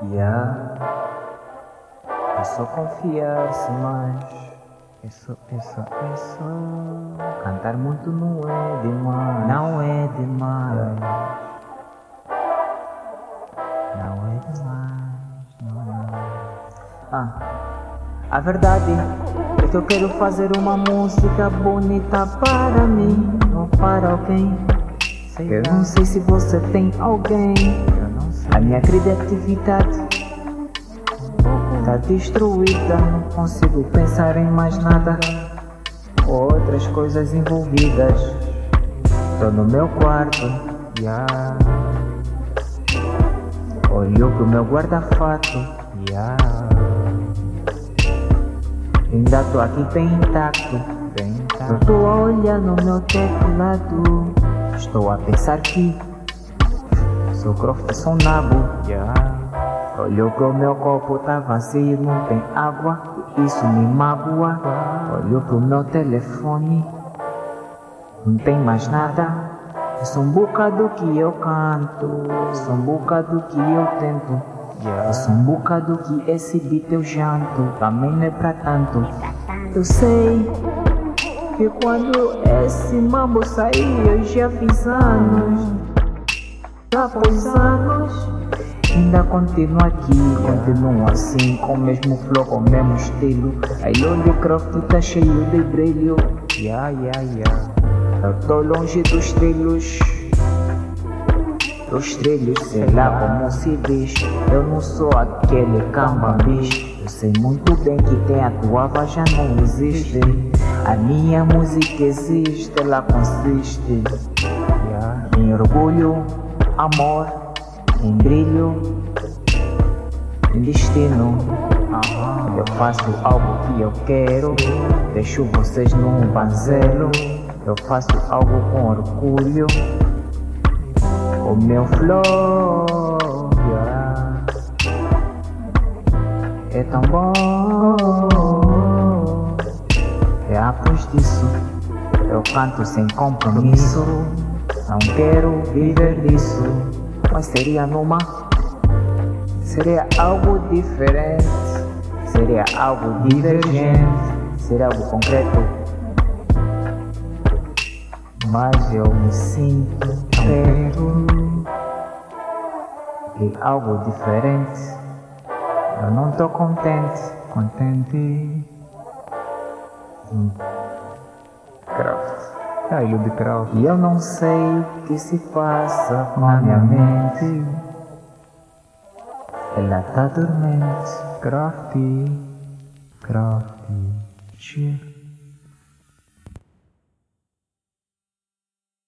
Yeah. É só confiar-se mais. Isso, isso, isso. Cantar muito não é demais. Não é demais. Não é demais. Não é. Ah, a verdade é que eu quero fazer uma música bonita para mim ou para alguém. Eu não sei se você tem alguém. A minha criatividade tá destruída, não consigo pensar em mais nada. Outras coisas envolvidas. Tô no meu quarto, yeah. Olho pro meu guarda-fato, yeah. Ainda tô aqui bem intacto, bem intacto. Tô no meu teclado. Estou a pensar que sou professor nabo, yeah. Olho pro meu copo, tá vazio, não tem água, isso me magoa. Olho pro meu telefone, não tem mais nada. É só um bocado que eu canto, é só um bocado que eu tento. É só um bocado que esse beat eu janto, também não é pra tanto. Eu sei que quando esse mambo sair, eu já fiz anos, já anos. Ainda continuo aqui, continuo assim, com o mesmo flow, com o mesmo estilo. Aí onde Croft tá cheio de brilho. Yeah, yeah, yeah. Eu tô longe dos trilhos. Dos trilhos, sei lá como se diz. Eu não sou aquele cambambis. Eu sei muito bem que quem atuava já não existe. A minha música existe, ela consiste em orgulho, amor em brilho, em destino. Eu faço algo que eu quero, deixo vocês num banzelo. Eu faço algo com orgulho, o meu yeah. é tão bom. É após disso, eu canto sem compromisso. Não quero viver disso mas seria numa. Seria algo diferente, seria algo divergente, seria algo concreto. Mas eu me sinto perto de algo diferente. Eu não tô contente, contente. Hum. De. E eu não sei o que se passa na minha mente. Ela tá dormente. Crafty. Crafty. Cheer.